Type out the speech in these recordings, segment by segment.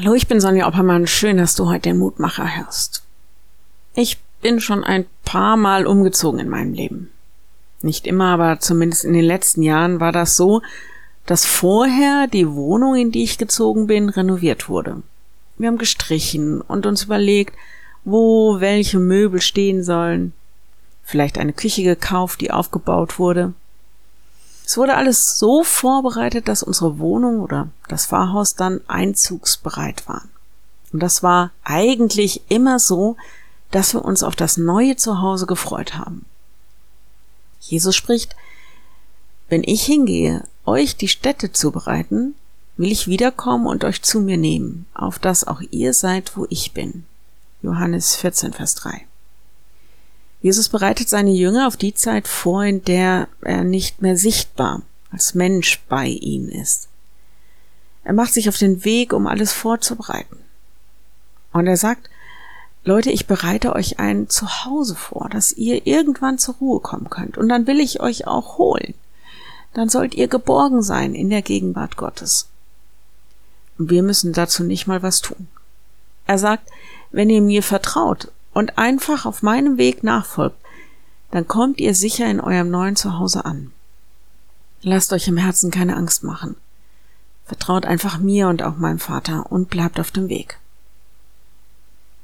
Hallo, ich bin Sonja Oppermann. Schön, dass du heute den Mutmacher hörst. Ich bin schon ein paar Mal umgezogen in meinem Leben. Nicht immer, aber zumindest in den letzten Jahren war das so, dass vorher die Wohnung, in die ich gezogen bin, renoviert wurde. Wir haben gestrichen und uns überlegt, wo welche Möbel stehen sollen. Vielleicht eine Küche gekauft, die aufgebaut wurde. Es wurde alles so vorbereitet, dass unsere Wohnung oder das Pfarrhaus dann einzugsbereit waren. Und das war eigentlich immer so, dass wir uns auf das neue Zuhause gefreut haben. Jesus spricht, wenn ich hingehe, euch die Städte zu bereiten, will ich wiederkommen und euch zu mir nehmen, auf dass auch ihr seid, wo ich bin. Johannes 14, Vers 3. Jesus bereitet seine Jünger auf die Zeit vor, in der er nicht mehr sichtbar als Mensch bei ihnen ist. Er macht sich auf den Weg, um alles vorzubereiten. Und er sagt, Leute, ich bereite euch ein Zuhause vor, dass ihr irgendwann zur Ruhe kommen könnt. Und dann will ich euch auch holen. Dann sollt ihr geborgen sein in der Gegenwart Gottes. Und wir müssen dazu nicht mal was tun. Er sagt, wenn ihr mir vertraut und einfach auf meinem Weg nachfolgt, dann kommt ihr sicher in eurem neuen Zuhause an. Lasst euch im Herzen keine Angst machen. Vertraut einfach mir und auch meinem Vater und bleibt auf dem Weg.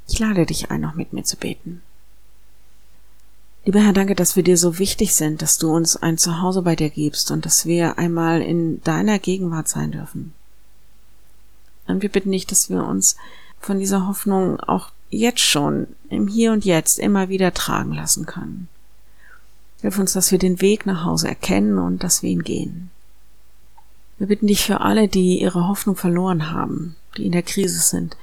Ich lade dich ein, noch mit mir zu beten. Lieber Herr, danke, dass wir dir so wichtig sind, dass du uns ein Zuhause bei dir gibst und dass wir einmal in deiner Gegenwart sein dürfen. Und wir bitten dich, dass wir uns von dieser Hoffnung auch jetzt schon, im Hier und Jetzt, immer wieder tragen lassen können. Hilf uns, dass wir den Weg nach Hause erkennen und dass wir ihn gehen. Wir bitten dich für alle, die ihre Hoffnung verloren haben, die in der Krise sind,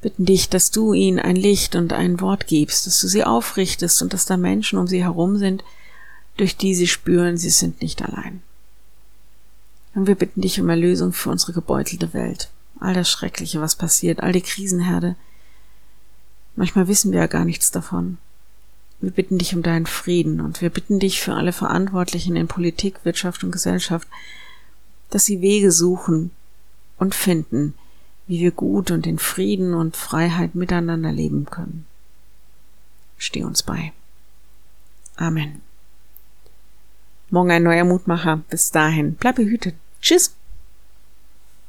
bitten dich, dass du ihnen ein Licht und ein Wort gibst, dass du sie aufrichtest und dass da Menschen um sie herum sind, durch die sie spüren, sie sind nicht allein. Und wir bitten dich um Erlösung für unsere gebeutelte Welt. All das Schreckliche, was passiert, all die Krisenherde, Manchmal wissen wir ja gar nichts davon. Wir bitten dich um deinen Frieden und wir bitten dich für alle Verantwortlichen in Politik, Wirtschaft und Gesellschaft, dass sie Wege suchen und finden, wie wir gut und in Frieden und Freiheit miteinander leben können. Steh uns bei. Amen. Morgen ein neuer Mutmacher. Bis dahin. Bleib behütet. Tschüss.